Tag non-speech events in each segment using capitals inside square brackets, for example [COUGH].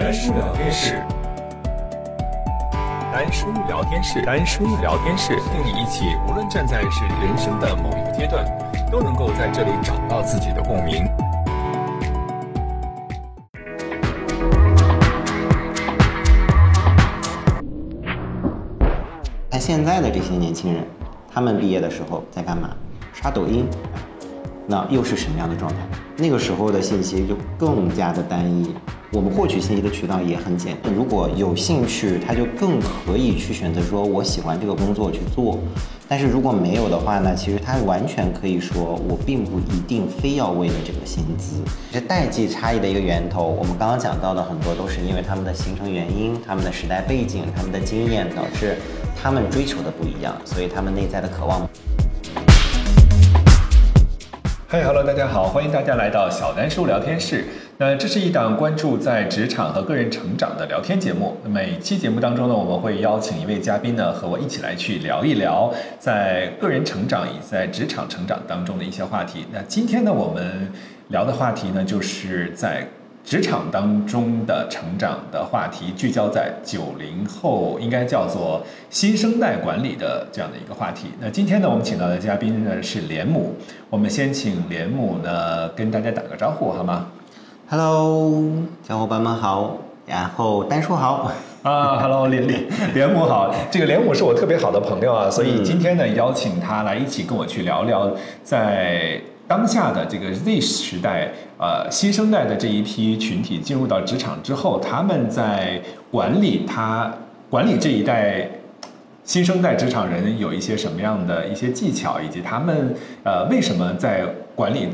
单书聊天室，单书聊天室，单书聊天室，陪你一起，无论站在是人生的某一个阶段，都能够在这里找到自己的共鸣。看现在的这些年轻人，他们毕业的时候在干嘛？刷抖音，那又是什么样的状态？那个时候的信息就更加的单一，我们获取信息的渠道也很简单。如果有兴趣，他就更可以去选择说我喜欢这个工作去做。但是如果没有的话呢，其实他完全可以说我并不一定非要为了这个薪资。这代际差异的一个源头，我们刚刚讲到的很多都是因为他们的形成原因、他们的时代背景、他们的经验导致他们追求的不一样，所以他们内在的渴望。嗨，Hello，大家好，欢迎大家来到小丹叔聊天室。那这是一档关注在职场和个人成长的聊天节目。每期节目当中呢，我们会邀请一位嘉宾呢，和我一起来去聊一聊在个人成长以及在职场成长当中的一些话题。那今天呢，我们聊的话题呢，就是在。职场当中的成长的话题聚焦在九零后，应该叫做新生代管理的这样的一个话题。那今天呢，我们请到的嘉宾呢是连母，我们先请连母呢跟大家打个招呼好吗？Hello，小伙伴们好，然后丹叔好 [LAUGHS] 啊，Hello，连连连母好，这个连母是我特别好的朋友啊，所以今天呢邀请他来一起跟我去聊聊在。当下的这个 Z 时代，呃，新生代的这一批群体进入到职场之后，他们在管理他管理这一代新生代职场人有一些什么样的一些技巧，以及他们呃为什么在管理。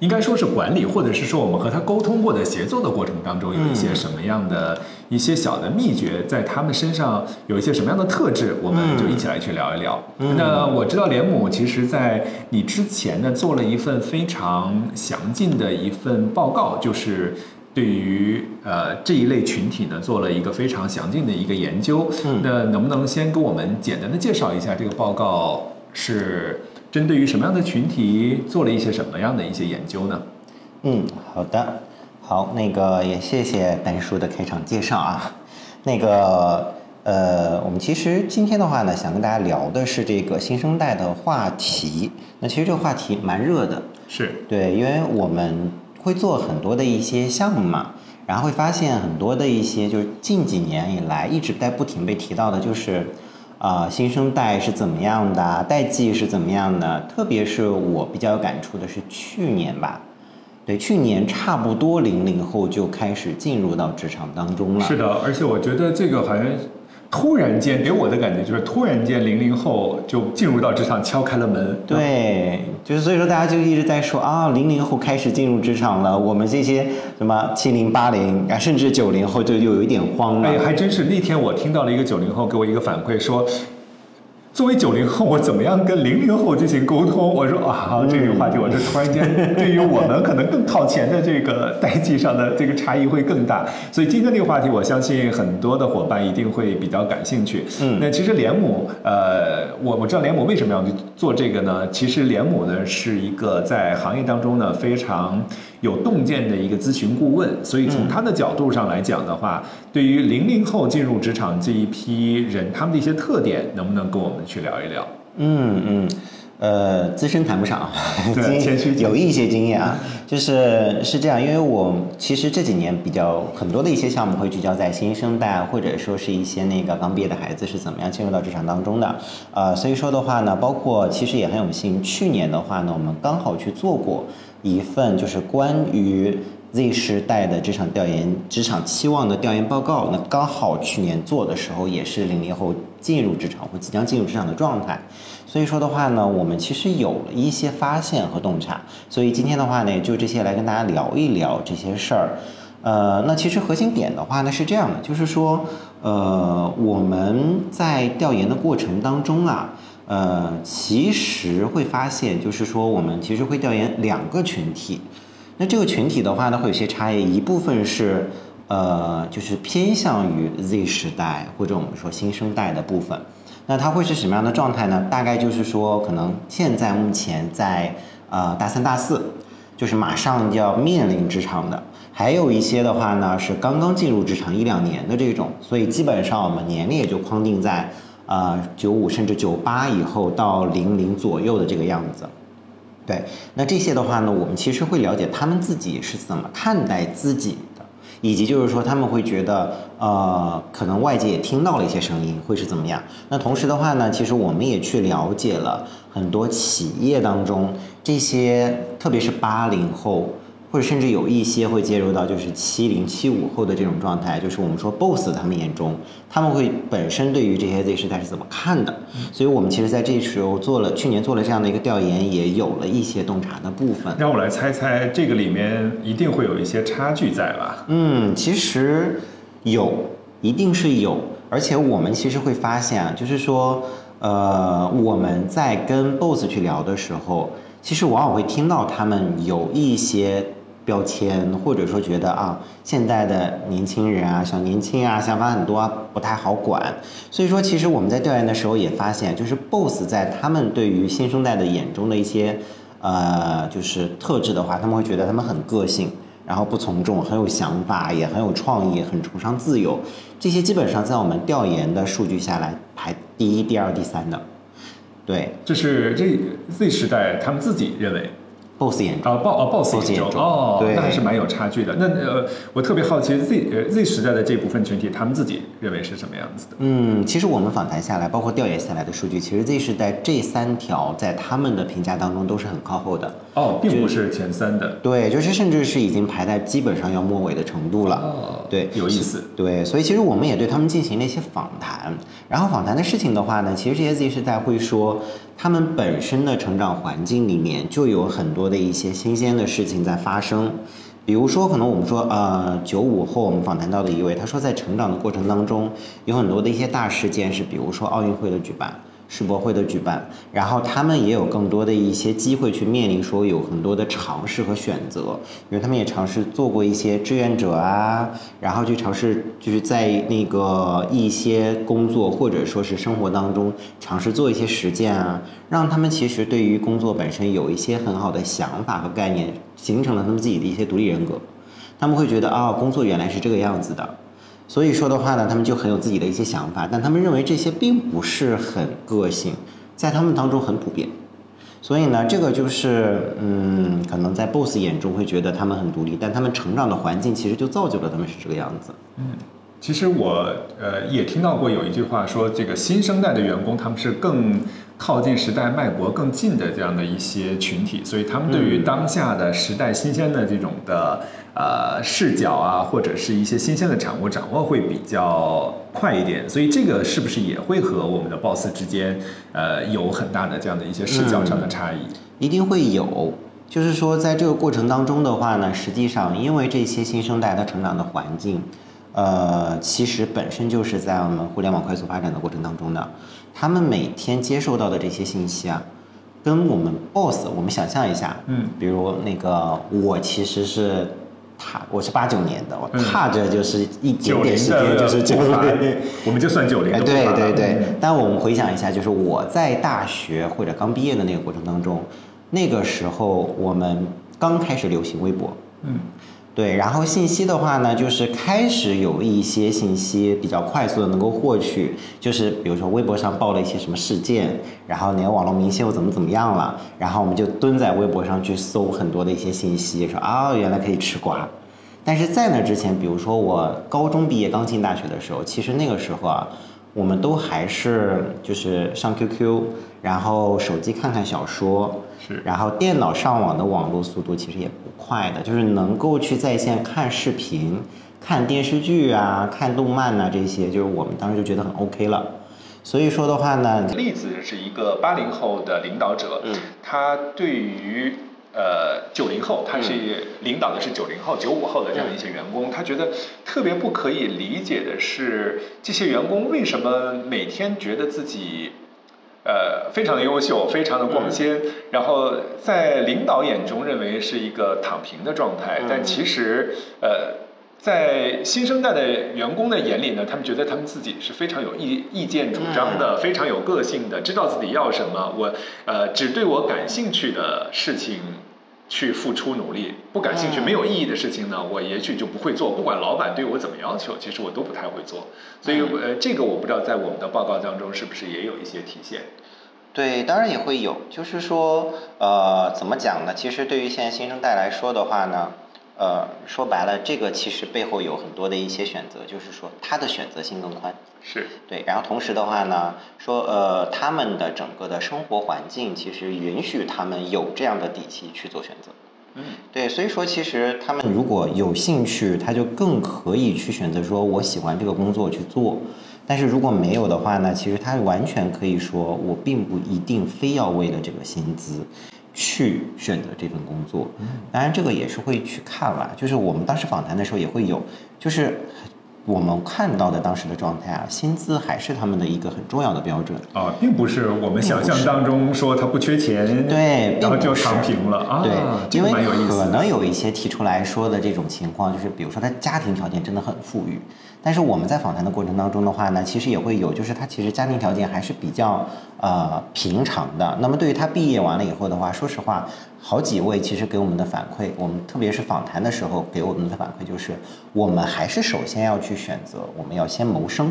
应该说是管理，或者是说我们和他沟通或者协作的过程当中，有一些什么样的一些小的秘诀，在他们身上有一些什么样的特质，我们就一起来去聊一聊。那我知道连姆其实在你之前呢做了一份非常详尽的一份报告，就是对于呃这一类群体呢做了一个非常详尽的一个研究。那能不能先给我们简单的介绍一下这个报告是？针对于什么样的群体做了一些什么样的一些研究呢？嗯，好的，好，那个也谢谢丹叔的开场介绍啊。那个呃，我们其实今天的话呢，想跟大家聊的是这个新生代的话题。那其实这个话题蛮热的，是对，因为我们会做很多的一些项目嘛，然后会发现很多的一些就是近几年以来一直在不停被提到的，就是。啊，新生代是怎么样的？代际是怎么样的？特别是我比较有感触的是去年吧，对，去年差不多零零后就开始进入到职场当中了。是的，而且我觉得这个好像。突然间给我的感觉就是，突然间零零后就进入到职场，敲开了门。对，就是所以说大家就一直在说啊，零零后开始进入职场了。我们这些什么七零八零啊，甚至九零后就又有一点慌了。哎，还真是那天我听到了一个九零后给我一个反馈说。作为九零后，我怎么样跟零零后进行沟通？我说啊，这个话题，我这突然间 [LAUGHS] 对于我们可能更靠前的这个代际上的这个差异会更大。所以今天这个话题，我相信很多的伙伴一定会比较感兴趣。嗯，那其实连姆，呃，我我知道连姆为什么要去做这个呢？其实连姆呢是一个在行业当中呢非常。有洞见的一个咨询顾问，所以从他的角度上来讲的话，对于零零后进入职场这一批人，他们的一些特点，能不能跟我们去聊一聊？嗯嗯，呃，资深谈不上，[LAUGHS] 经有一些经验啊，就是是这样，因为我其实这几年比较很多的一些项目会聚焦在新生代，或者说是一些那个刚毕业的孩子是怎么样进入到职场当中的，呃，所以说的话呢，包括其实也很有幸，去年的话呢，我们刚好去做过。一份就是关于 Z 时代的职场调研、职场期望的调研报告。那刚好去年做的时候，也是零零后进入职场或即将进入职场的状态。所以说的话呢，我们其实有了一些发现和洞察。所以今天的话呢，就这些来跟大家聊一聊这些事儿。呃，那其实核心点的话呢是这样的，就是说，呃，我们在调研的过程当中啊。呃，其实会发现，就是说，我们其实会调研两个群体。那这个群体的话呢，会有些差异。一部分是，呃，就是偏向于 Z 时代或者我们说新生代的部分。那它会是什么样的状态呢？大概就是说，可能现在目前在呃大三、大四，就是马上就要面临职场的，还有一些的话呢是刚刚进入职场一两年的这种，所以基本上我们年龄也就框定在呃九五甚至九八以后到零零左右的这个样子。对，那这些的话呢，我们其实会了解他们自己是怎么看待自己的，以及就是说他们会觉得，呃，可能外界也听到了一些声音，会是怎么样？那同时的话呢，其实我们也去了解了很多企业当中这些，特别是八零后。或者甚至有一些会介入到就是七零七五后的这种状态，就是我们说 boss 他们眼中，他们会本身对于这些 Z 时代是怎么看的？所以我们其实在这时候做了去年做了这样的一个调研，也有了一些洞察的部分。让我来猜猜，这个里面一定会有一些差距在吧？嗯，其实有，一定是有，而且我们其实会发现啊，就是说，呃，我们在跟 boss 去聊的时候，其实往往会听到他们有一些。标签，或者说觉得啊，现在的年轻人啊，小年轻啊，想法很多，不太好管。所以说，其实我们在调研的时候也发现，就是 BOSS 在他们对于新生代的眼中的一些呃，就是特质的话，他们会觉得他们很个性，然后不从众，很有想法，也很有创意，很崇尚自由。这些基本上在我们调研的数据下来排第一、第二、第三的。对，这是这 Z 时代他们自己认为。Boss 眼中啊，boss 哦，boss 眼中哦，对，那还是蛮有差距的。那呃，我特别好奇 Z 呃 Z 时代的这部分群体，他们自己认为是什么样子的？嗯，其实我们访谈下来，包括调研下来的数据，其实 Z 时代这三条在他们的评价当中都是很靠后的。哦，并不是前三的。对，就是甚至是已经排在基本上要末尾的程度了。哦，对，有意思。对，所以其实我们也对他们进行了一些访谈。然后访谈的事情的话呢，其实这些 Z 时代会说。他们本身的成长环境里面就有很多的一些新鲜的事情在发生，比如说，可能我们说，呃，九五后我们访谈到的一位，他说在成长的过程当中，有很多的一些大事件是，比如说奥运会的举办。世博会的举办，然后他们也有更多的一些机会去面临说有很多的尝试和选择，因为他们也尝试做过一些志愿者啊，然后去尝试就是在那个一些工作或者说是生活当中尝试做一些实践啊，让他们其实对于工作本身有一些很好的想法和概念，形成了他们自己的一些独立人格，他们会觉得啊，工作原来是这个样子的。所以说的话呢，他们就很有自己的一些想法，但他们认为这些并不是很个性，在他们当中很普遍。所以呢，这个就是嗯，可能在 BOSS 眼中会觉得他们很独立，但他们成长的环境其实就造就了他们是这个样子。嗯，其实我呃也听到过有一句话说，这个新生代的员工他们是更靠近时代脉搏更近的这样的一些群体，所以他们对于当下的时代新鲜的这种的。呃，视角啊，或者是一些新鲜的产物掌握会比较快一点，所以这个是不是也会和我们的 boss 之间，呃，有很大的这样的一些视角上的差异？一定会有，就是说在这个过程当中的话呢，实际上因为这些新生代他成长的环境，呃，其实本身就是在我们互联网快速发展的过程当中的，他们每天接受到的这些信息啊，跟我们 boss，我们想象一下，嗯，比如那个我其实是。踏，我是八九年的，我踏着就是一点点时间，就是九零，我们就算九零。哎，对对对。但我们回想一下，就是我在大学或者刚毕业的那个过程当中，那个时候我们刚开始流行微博。嗯。对，然后信息的话呢，就是开始有一些信息比较快速的能够获取，就是比如说微博上报了一些什么事件，然后哪个网络明星又怎么怎么样了，然后我们就蹲在微博上去搜很多的一些信息，说啊原来可以吃瓜。但是在那之前，比如说我高中毕业刚进大学的时候，其实那个时候啊，我们都还是就是上 QQ，然后手机看看小说。然后电脑上网的网络速度其实也不快的，就是能够去在线看视频、看电视剧啊、看动漫呐这些，就是我们当时就觉得很 OK 了。所以说的话呢，例子是一个八零后的领导者，嗯，他对于呃九零后，他是领导的是九零后、九五后的这样一些员工，他觉得特别不可以理解的是，这些员工为什么每天觉得自己。呃，非常的优秀，非常的光鲜，然后在领导眼中认为是一个躺平的状态，但其实，呃，在新生代的员工的眼里呢，他们觉得他们自己是非常有意意见主张的，非常有个性的，知道自己要什么，我呃只对我感兴趣的事情去付出努力，不感兴趣、没有意义的事情呢，我也许就不会做。不管老板对我怎么要求，其实我都不太会做。所以，呃，这个我不知道在我们的报告当中是不是也有一些体现。对，当然也会有。就是说，呃，怎么讲呢？其实对于现在新生代来说的话呢，呃，说白了，这个其实背后有很多的一些选择，就是说他的选择性更宽。是对，然后同时的话呢，说呃，他们的整个的生活环境其实允许他们有这样的底气去做选择。嗯，对，所以说其实他们如果有兴趣，他就更可以去选择说我喜欢这个工作去做。但是如果没有的话呢，其实他完全可以说我并不一定非要为了这个薪资去选择这份工作。当然这个也是会去看了，就是我们当时访谈的时候也会有，就是我们看到的当时的状态啊，薪资还是他们的一个很重要的标准啊，并不是我们想象当中说他不缺钱，对，然后就躺平了啊。对，因为可能有一些提出来说的这种情况，就是比如说他家庭条件真的很富裕。但是我们在访谈的过程当中的话呢，其实也会有，就是他其实家庭条件还是比较呃平常的。那么对于他毕业完了以后的话，说实话，好几位其实给我们的反馈，我们特别是访谈的时候给我们的反馈就是，我们还是首先要去选择，我们要先谋生。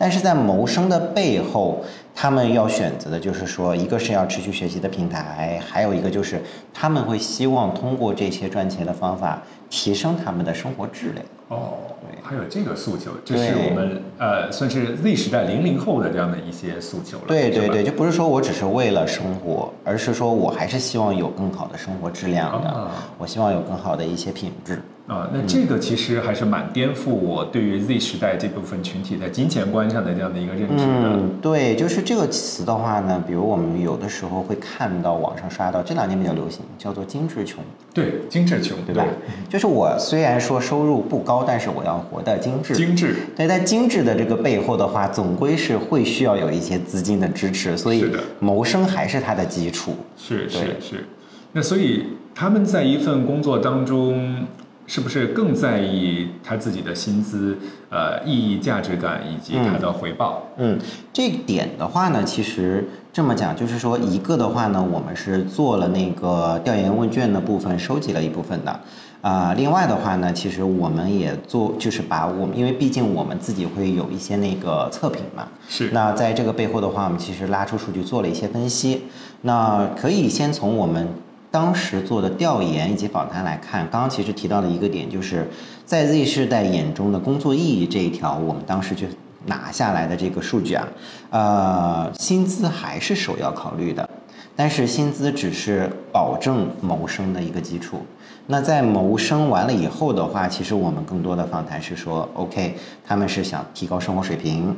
但是在谋生的背后，他们要选择的就是说，一个是要持续学习的平台，还有一个就是他们会希望通过这些赚钱的方法提升他们的生活质量。哦，对，还有这个诉求，这是我们呃，算是 Z 时代零零后的这样的一些诉求了。对对对，就不是说我只是为了生活，而是说我还是希望有更好的生活质量的，我希望有更好的一些品质。啊，那这个其实还是蛮颠覆我对于 Z 时代这部分群体在金钱观上的这样的一个认知的。嗯，对，就是这个词的话呢，比如我们有的时候会看到网上刷到，这两年比较流行，叫做精致穷。对，精致穷，对吧？就是我虽然说收入不高，但是我要活得精致。精致。对，在精致的这个背后的话，总归是会需要有一些资金的支持，所以谋生还是它的基础。是是是。那所以他们在一份工作当中。是不是更在意他自己的薪资、呃意义、价值感以及他的回报？嗯，这点的话呢，其实这么讲，就是说一个的话呢，我们是做了那个调研问卷的部分，收集了一部分的。啊，另外的话呢，其实我们也做，就是把我们，因为毕竟我们自己会有一些那个测评嘛。是。那在这个背后的话，我们其实拉出数据做了一些分析。那可以先从我们。当时做的调研以及访谈来看，刚刚其实提到的一个点，就是在 Z 世代眼中的工作意义这一条，我们当时就拿下来的这个数据啊，呃，薪资还是首要考虑的，但是薪资只是保证谋生的一个基础。那在谋生完了以后的话，其实我们更多的访谈是说，OK，他们是想提高生活水平，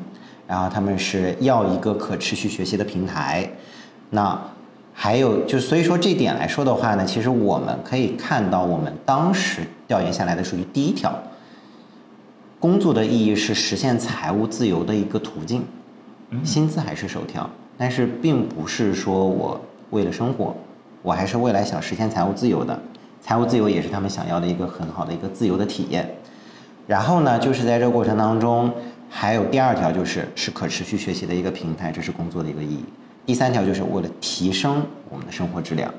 然后他们是要一个可持续学习的平台，那。还有，就所以说这点来说的话呢，其实我们可以看到，我们当时调研下来的数据，第一条，工作的意义是实现财务自由的一个途径，薪资还是首条，但是并不是说我为了生活，我还是未来想实现财务自由的，财务自由也是他们想要的一个很好的一个自由的体验。然后呢，就是在这个过程当中，还有第二条就是是可持续学习的一个平台，这是工作的一个意义。第三条就是为了提升我们的生活质量，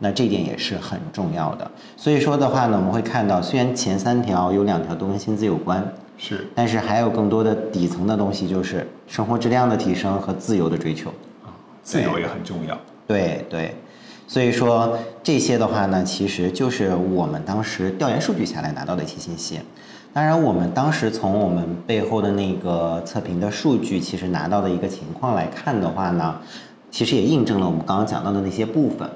那这点也是很重要的。所以说的话呢，我们会看到，虽然前三条有两条都跟薪资有关，是，但是还有更多的底层的东西，就是生活质量的提升和自由的追求。啊，自由也很重要。对对，所以说这些的话呢，其实就是我们当时调研数据下来拿到的一些信息。当然，我们当时从我们背后的那个测评的数据，其实拿到的一个情况来看的话呢，其实也印证了我们刚刚讲到的那些部分。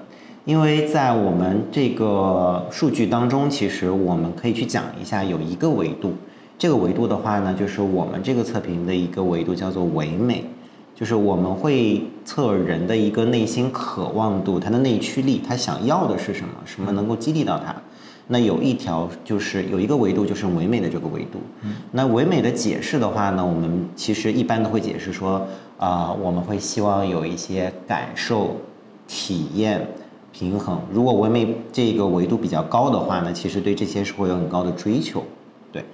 因为在我们这个数据当中，其实我们可以去讲一下，有一个维度，这个维度的话呢，就是我们这个测评的一个维度叫做唯美，就是我们会测人的一个内心渴望度，他的内驱力，他想要的是什么，什么能够激励到他。那有一条就是有一个维度，就是唯美的这个维度。那唯美的解释的话呢，我们其实一般都会解释说，啊，我们会希望有一些感受、体验、平衡。如果唯美这个维度比较高的话呢，其实对这些是会有很高的追求。对。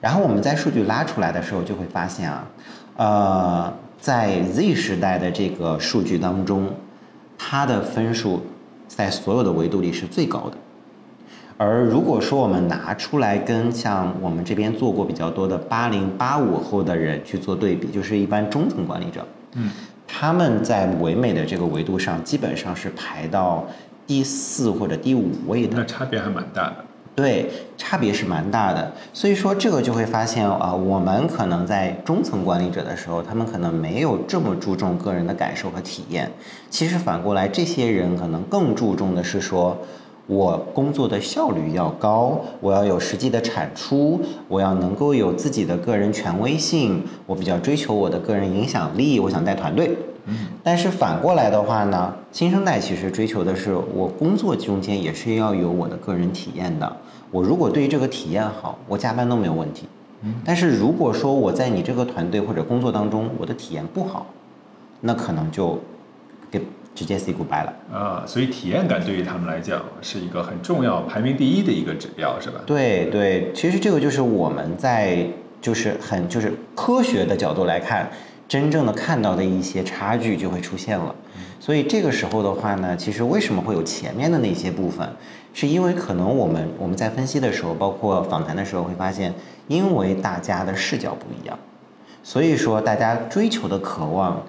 然后我们在数据拉出来的时候，就会发现啊，呃，在 Z 时代的这个数据当中，它的分数。在所有的维度里是最高的。而如果说我们拿出来跟像我们这边做过比较多的八零八五后的人去做对比，就是一般中层管理者，嗯，他们在唯美的这个维度上基本上是排到第四或者第五位的那，差别还蛮大的。对，差别是蛮大的。所以说这个就会发现啊、我们可能在中层管理者的时候，他们可能没有这么注重个人的感受和体验。其实反过来，这些人可能更注重的是说。我工作的效率要高，我要有实际的产出，我要能够有自己的个人权威性，我比较追求我的个人影响力，我想带团队。但是反过来的话呢，新生代其实追求的是我工作中间也是要有我的个人体验的。我如果对于这个体验好，我加班都没有问题。但是如果说我在你这个团队或者工作当中，我的体验不好，那可能就给直接 say goodbye 了。啊，所以体验感对于他们来讲是一个很重要、排名第一的一个指标，是吧？对对，其实这个就是我们在就是很就是科学的角度来看，真正的看到的一些差距就会出现了。所以这个时候的话呢，其实为什么会有前面的那些部分，是因为可能我们我们在分析的时候，包括访谈的时候会发现，因为大家的视角不一样，所以说大家追求的渴望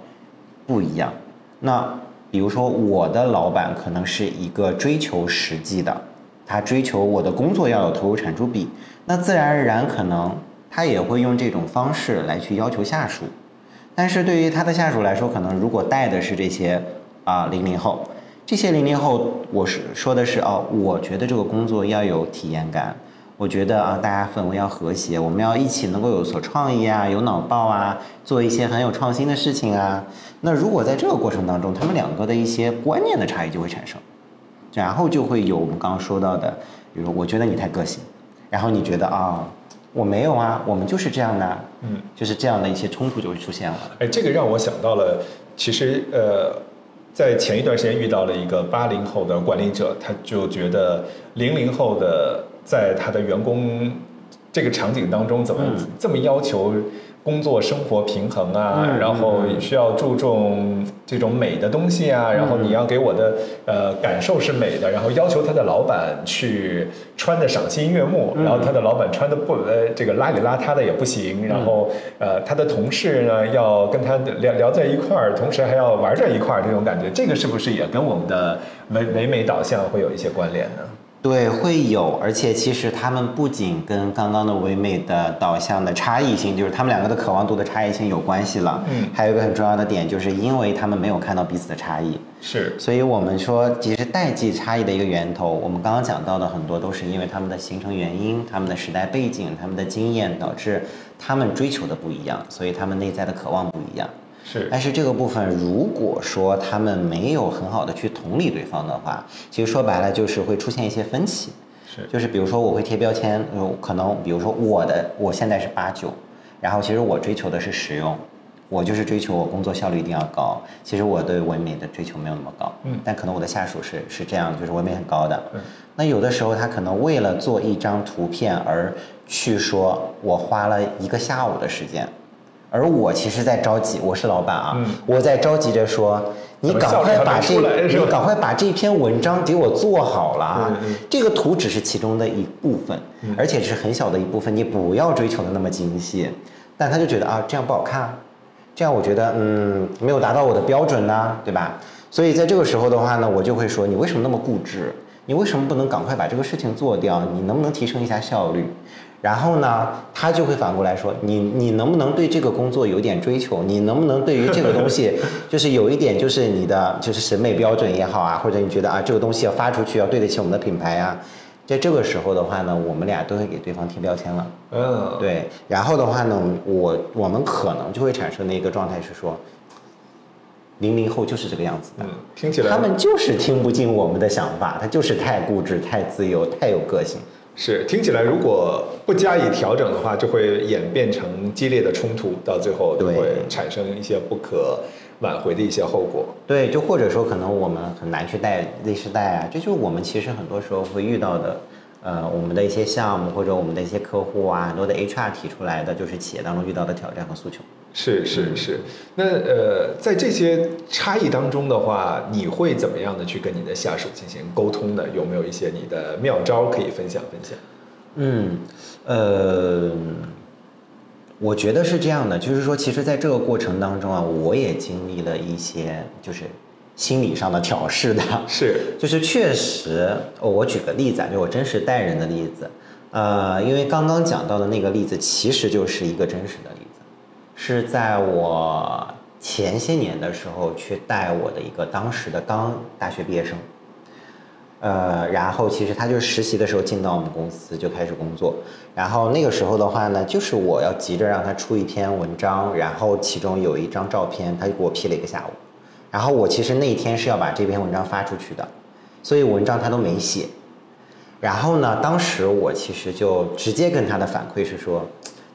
不一样。那比如说我的老板可能是一个追求实际的，他追求我的工作要有投入产出比，那自然而然可能他也会用这种方式来去要求下属。但是对于他的下属来说，可能如果带的是这些啊零零后，这些零零后，我是说的是哦，我觉得这个工作要有体验感，我觉得啊大家氛围要和谐，我们要一起能够有所创意啊，有脑爆啊，做一些很有创新的事情啊。那如果在这个过程当中，他们两个的一些观念的差异就会产生，然后就会有我们刚刚说到的，比如我觉得你太个性，然后你觉得啊、我没有啊，我们就是这样的啊，嗯，就是这样的一些冲突就会出现了。哎，这个让我想到了，其实呃，在前一段时间遇到了一个八零后的管理者，他就觉得零零后的在他的员工这个场景当中，怎么嗯这么要求工作生活平衡啊？嗯然后需要注重这种美的东西啊，然后你要给我的呃感受是美的，然后要求他的老板去穿的赏心悦目，嗯然后他的老板穿的不呃这个邋里邋遢的也不行，然后呃他的同事呢要跟他聊聊在一块儿，同时还要玩在一块儿，这种感觉，这个是不是也跟我们的唯唯美导向会有一些关联呢？对，会有，而且其实他们不仅跟刚刚的唯美的导向的差异性，就是他们两个的渴望度的差异性有关系了。嗯还有一个很重要的点，就是因为他们没有看到彼此的差异，是，所以我们说，其实代际差异的一个源头，我们刚刚讲到的很多都是因为他们的形成原因、他们的时代背景、他们的经验，导致他们追求的不一样，所以他们内在的渴望不一样。是，但是这个部分，如果说他们没有很好的去同理对方的话，其实说白了就是会出现一些分歧。是，就是比如说我会贴标签，呃，可能比如说我的我现在是八九，然后其实我追求的是实用，我就是追求我工作效率一定要高。其实我对文美的追求没有那么高，嗯但可能我的下属是是这样，就是文美很高的。嗯那有的时候他可能为了做一张图片而去说，我花了一个下午的时间。而我其实在着急，我是老板啊，嗯我在着急着说，你赶快把这你赶快把这篇文章给我做好了啊！嗯嗯这个图只是其中的一部分，而且是很小的一部分，你不要追求的那么精细。但他就觉得啊，这样不好看，这样我觉得嗯没有达到我的标准呐、对吧？所以在这个时候的话呢，我就会说，你为什么那么固执？你为什么不能赶快把这个事情做掉？你能不能提升一下效率？然后呢，他就会反过来说，你你能不能对这个工作有点追求？你能不能对于这个东西，[LAUGHS] 就是有一点就是你的就是审美标准也好啊，或者你觉得啊这个东西要发出去要对得起我们的品牌啊，在这个时候的话呢，我们俩都会给对方贴标签了。嗯，对，然后的话呢，我我们可能就会产生的一个状态是说，零零后就是这个样子的。嗯，听起来他们就是听不进我们的想法，他就是太固执、太自由、太有个性。是听起来，如果不加以调整的话，就会演变成激烈的冲突，到最后就会产生一些不可挽回的一些后果。对，就或者说可能我们很难去带 Z 世代啊，这就是我们其实很多时候会遇到的。呃，我们的一些项目或者我们的一些客户啊，很多的 HR 提出来的就是企业当中遇到的挑战和诉求。是是是，那呃，在这些差异当中的话，你会怎么样的去跟你的下属进行沟通呢？有没有一些你的妙招可以分享分享？嗯，呃，我觉得是这样的，就是说，其实在这个过程当中啊，我也经历了一些就是心理上的调试的，是，[LAUGHS] 就是确实，哦我举个例子啊，就我真实带人的例子，呃，因为刚刚讲到的那个例子，其实就是一个真实的例子，是在我前些年的时候去带我的一个当时的刚大学毕业生。呃，然后其实他就是实习的时候进到我们公司就开始工作，然后那个时候的话呢，就是我要急着让他出一篇文章，然后其中有一张照片，他就给我 P 了一个下午，然后我其实那一天是要把这篇文章发出去的，所以文章他都没写，然后呢，当时我其实就直接跟他的反馈是说，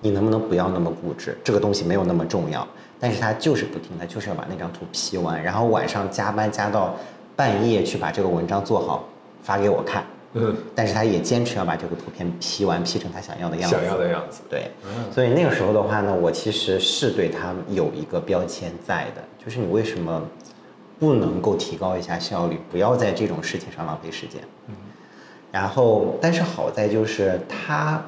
你能不能不要那么固执，这个东西没有那么重要，但是他就是不听，他就是要把那张图 P 完，然后晚上加班加到半夜去把这个文章做好。发给我看，嗯，但是他也坚持要把这个图片 P 完，P 成他想要的样子。想要的样子，对，所以那个时候的话呢，我其实是对他有一个标签在的，就是你为什么不能够提高一下效率，不要在这种事情上浪费时间。嗯，然后，但是好在就是他，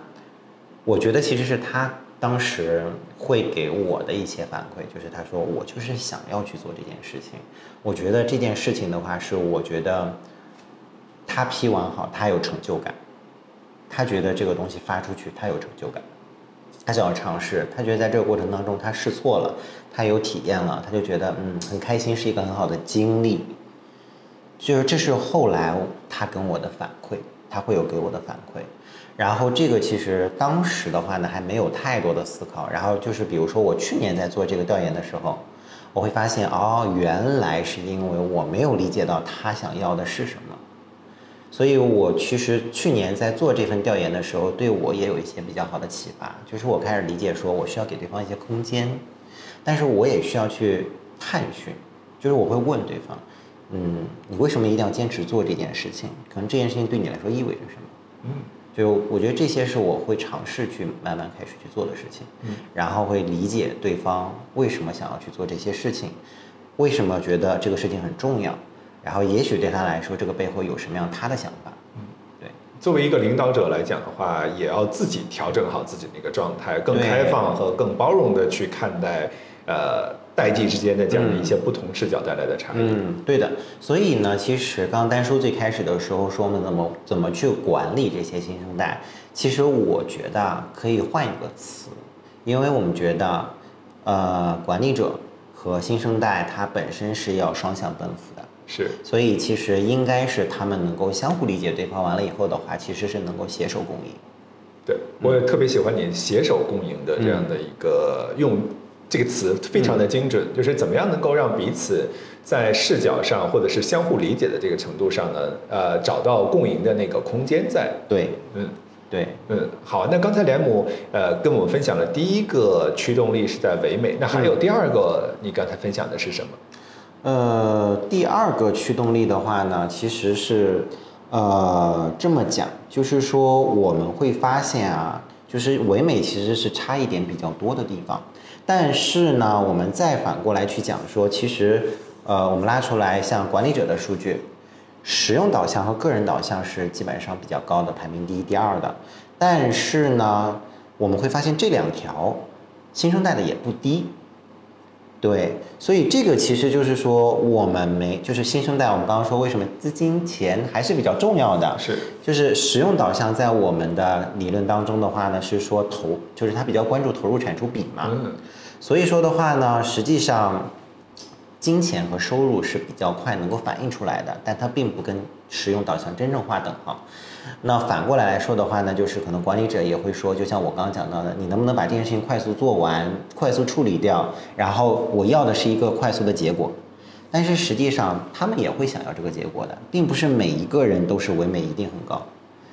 我觉得其实是他当时会给我的一些反馈，就是他说我就是想要去做这件事情，我觉得这件事情的话是我觉得。他批完好，他有成就感，他觉得这个东西发出去，他有成就感，他想要尝试，他觉得在这个过程当中他试错了，他有体验了，他就觉得嗯很开心，是一个很好的经历。就是这是后来他跟我的反馈，他会有给我的反馈，然后这个其实当时的话呢还没有太多的思考，然后就是比如说我去年在做这个调研的时候，我会发现哦原来是因为我没有理解到他想要的是什么。所以，我其实去年在做这份调研的时候，对我也有一些比较好的启发，就是我开始理解说，我需要给对方一些空间，但是我也需要去探寻，就是我会问对方，嗯，你为什么一定要坚持做这件事情？可能这件事情对你来说意味着什么？嗯，就我觉得这些是我会尝试去慢慢开始去做的事情，嗯，然后会理解对方为什么想要去做这些事情，为什么觉得这个事情很重要。然后，也许对他来说，这个背后有什么样他的想法？嗯，对。作为一个领导者来讲的话，也要自己调整好自己的一个状态，更开放和更包容的去看待，呃，代际之间的这样的一些不同视角带来的差异。嗯，对的。所以呢，其实刚刚丹叔最开始的时候说，我们怎么怎么去管理这些新生代？其实我觉得可以换一个词，因为我们觉得，呃，管理者和新生代他本身是要双向奔赴的。是，所以其实应该是他们能够相互理解对方，完了以后的话，其实是能够携手共赢。对，我也特别喜欢你“携手共赢”的这样的一个用这个词，非常的精准，就是怎么样能够让彼此在视角上或者是相互理解的这个程度上呢，呃，找到共赢的那个空间在。对，嗯，对，嗯，好，那刚才连姆呃跟我们分享了第一个驱动力是在唯美，那还有第二个，你刚才分享的是什么？呃，第二个驱动力的话呢，其实是，呃，这么讲，就是说我们会发现啊，就是唯美其实是差一点比较多的地方，但是呢，我们再反过来去讲说，其实，呃，我们拉出来像管理者的数据，实用导向和个人导向是基本上比较高的，排名第一、第二的，但是呢，我们会发现这两条，新生代的也不低。对，所以这个其实就是说，我们没就是新生代，我们刚刚说为什么资金钱还是比较重要的，是就是实用导向在我们的理论当中的话呢，是说投就是他比较关注投入产出比嘛，嗯，所以说的话呢，实际上金钱和收入是比较快能够反映出来的，但它并不跟实用导向真正划等号。那反过来来说的话呢，就是可能管理者也会说，就像我刚刚讲到的，你能不能把这件事情快速做完、快速处理掉？然后我要的是一个快速的结果。但是实际上，他们也会想要这个结果的，并不是每一个人都是唯美一定很高，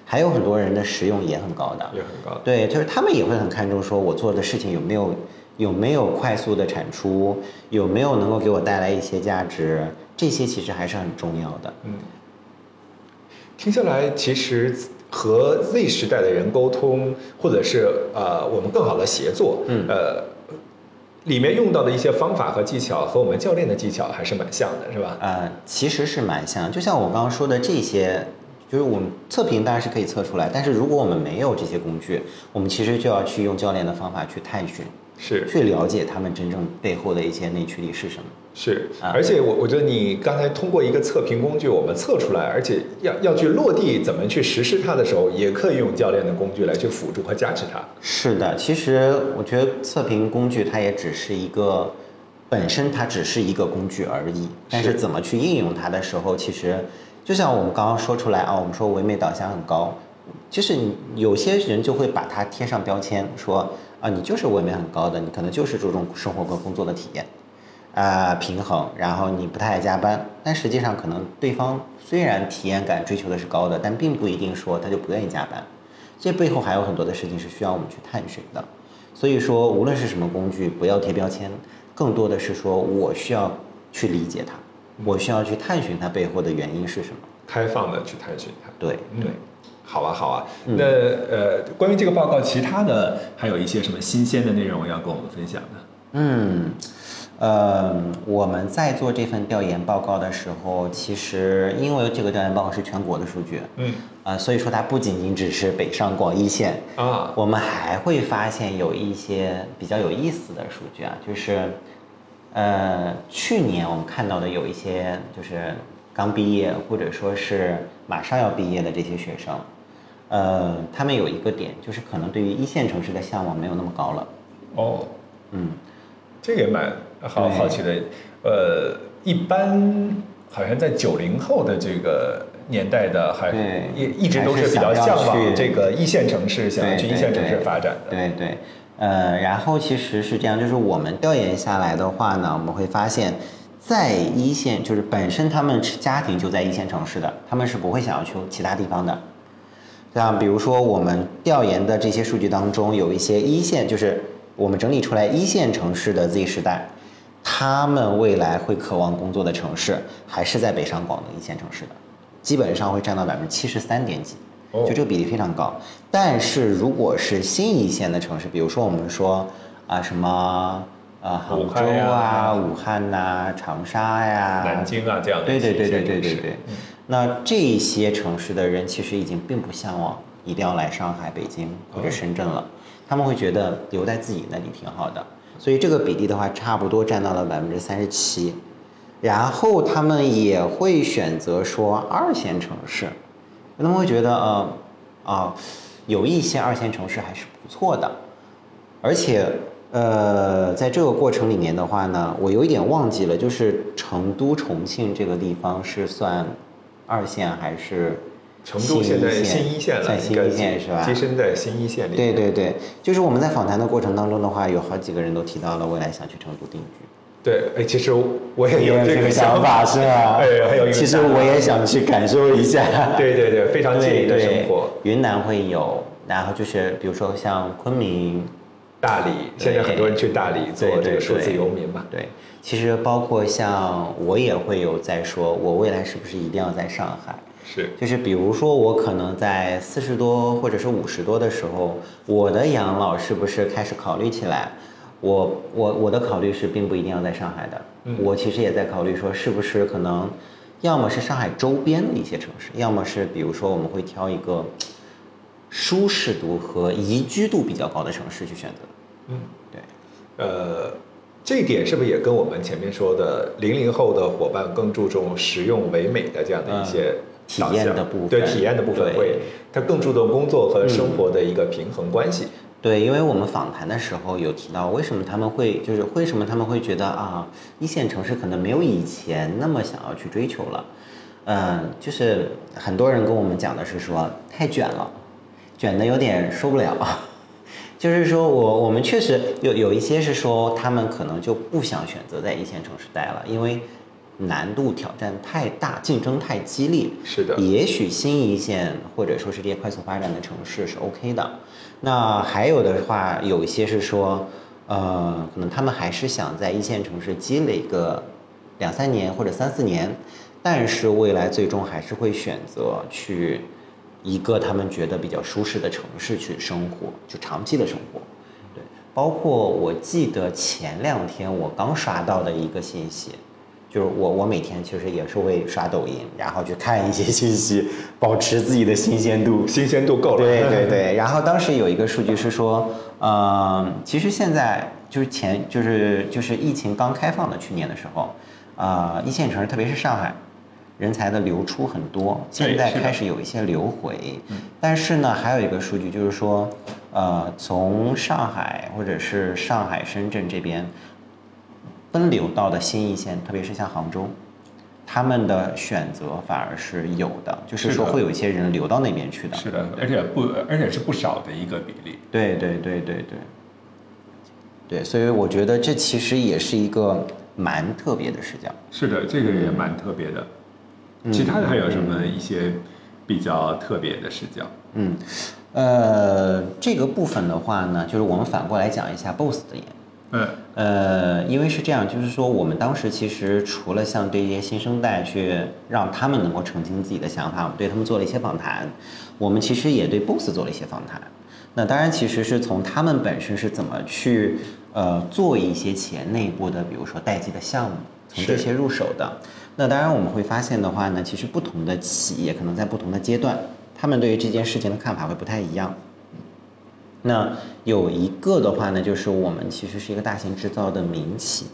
还有很多人的实用也很高的，也很高。对，就是他们也会很看重，说我做的事情有没有有没有快速的产出，有没有能够给我带来一些价值，这些其实还是很重要的。嗯。听下来，其实和 Z 时代的人沟通，或者是呃，我们更好的协作，嗯，呃，里面用到的一些方法和技巧和我们教练的技巧还是蛮像的，是吧？呃，其实是蛮像，就像我刚刚说的这些，就是我们测评当然是可以测出来，但是如果我们没有这些工具，我们其实就要去用教练的方法去探寻，是去了解他们真正背后的一些内驱力是什么。是，啊而且我我觉得你刚才通过一个测评工具，我们测出来，而且要要去落地怎么去实施它的时候，也可以用教练的工具来去辅助和加持它。是的，其实我觉得测评工具它也只是一个，本身它只是一个工具而已。但是怎么去应用它的时候，其实就像我们刚刚说出来啊，我们说唯美导向很高，就是有些人就会把它贴上标签，说啊你就是唯美很高的，你可能就是注重生活和工作的体验。啊、平衡，然后你不太爱加班，但实际上可能对方虽然体验感追求的是高的，但并不一定说他就不愿意加班。这背后还有很多的事情是需要我们去探寻的。所以说，无论是什么工具，不要贴标签，更多的是说我需要去理解它，我需要去探寻它背后的原因是什么。开放的去探寻它。对嗯对，好啊，好啊。嗯那呃，关于这个报告，其他的还有一些什么新鲜的内容要跟我们分享的？嗯，呃，我们在做这份调研报告的时候，其实因为这个调研报告是全国的数据，嗯啊、所以说它不仅仅只是北上广一线，啊，我们还会发现有一些比较有意思的数据啊，就是，呃，去年我们看到的有一些就是刚毕业或者说是马上要毕业的这些学生，呃，他们有一个点就是可能对于一线城市的向往没有那么高了，哦，嗯，这个也蛮好好奇的。呃，一般好像在九零后的这个年代的，还对。一一直都是比较想向往这个一线城市，想要去一线城市发展的。对对，呃，然后其实是这样，就是我们调研下来的话呢，我们会发现，在一线就是本身他们是家庭就在一线城市的，他们是不会想要去其他地方的。像比如说我们调研的这些数据当中，有一些一线，就是我们整理出来一线城市的 Z 时代，他们未来会渴望工作的城市还是在北上广的一线城市的，基本上会占到百分之七十三点几。哦就这个比例非常高。但是如果是新一线的城市，比如说我们说啊什么呃杭州啊、武汉呐、长沙呀、南京啊这样的对一些对对对对对对。那这些城市的人其实已经并不向往一定要来上海、北京或者深圳了，他们会觉得留在自己那里挺好的。所以这个比例的话，差不多占到了百分之三十七。然后他们也会选择说二线城市，他们会觉得呃啊、有一些二线城市还是不错的，而且呃在这个过程里面的话呢，我有一点忘记了，就是成都、重庆这个地方是算二线还是成都现在新新一线了，算新一线是吧？跻身在新一线里。对对对，就是我们在访谈的过程当中的话，有好几个人都提到了未来想去成都定居。对，哎，其实我也有这个想法，是吧？[LAUGHS] 哎，还有云其实我也想去感受一下。[LAUGHS] 对对对，非常惬意的生活。云南会有，然后就是比如说像昆明，大理，现在很多人去大理做这个数字游民嘛。对，其实包括像我也会有在说，我未来是不是一定要在上海？是，就是比如说我可能在四十多或者是五十多的时候，我的养老是不是开始考虑起来？我我我的考虑是并不一定要在上海的，嗯我其实也在考虑说是不是可能，要么是上海周边的一些城市，要么是比如说我们会挑一个舒适度和宜居度比较高的城市去选择。嗯，对。呃，这一点是不是也跟我们前面说的零零后的伙伴更注重实用唯美的这样的一些嗯体验的部分。对体验的部分会，他更注重工作和生活的一个平衡关系。对，因为我们访谈的时候有提到，为什么他们会就是为什么他们会觉得啊，一线城市可能没有以前那么想要去追求了，嗯，就是很多人跟我们讲的是说太卷了，卷的有点受不了，就是说我我们确实有有一些是说他们可能就不想选择在一线城市待了，因为难度挑战太大，竞争太激烈，是的也许新一线或者说是这些快速发展的城市是 OK 的。那还有的话，有一些是说，呃，可能他们还是想在一线城市积累个两三年或者三四年，但是未来最终还是会选择去一个他们觉得比较舒适的城市去生活，就长期的生活。对，包括我记得前两天我刚刷到的一个信息，就是我我每天其实也是会刷抖音，然后去看一些信息，保持自己的新鲜度。新鲜度够了。对 [LAUGHS] 对对，然后当时有一个数据是说，呃，其实现在就是前就是就是疫情刚开放的去年的时候，啊、一线城市特别是上海，人才的流出很多，现在开始有一些流回，但是呢，还有一个数据就是说，呃，从上海或者是上海、深圳这边分流到的新一线，特别是像杭州。他们的选择反而是有的，就是说会有一些人流到那边去的。是的，而且不，而且是不少的一个比例。对对对对对，对，所以我觉得这其实也是一个蛮特别的视角。是的，这个也蛮特别的。其他的还有什么一些比较特别的视角？嗯，呃，这个部分的话呢，就是我们反过来讲一下 BOSS 的演。嗯，呃，因为是这样，就是说我们当时其实除了像对一些新生代去让他们能够澄清自己的想法，我们对他们做了一些访谈，我们其实也对 BOSS 做了一些访谈。那当然，其实是从他们本身是怎么去呃做一些企业内部的，比如说代际的项目，从这些入手的。那当然，我们会发现的话呢，其实不同的企业可能在不同的阶段，他们对于这件事情的看法会不太一样。那有一个的话呢，就是我们其实是一个大型制造的民企。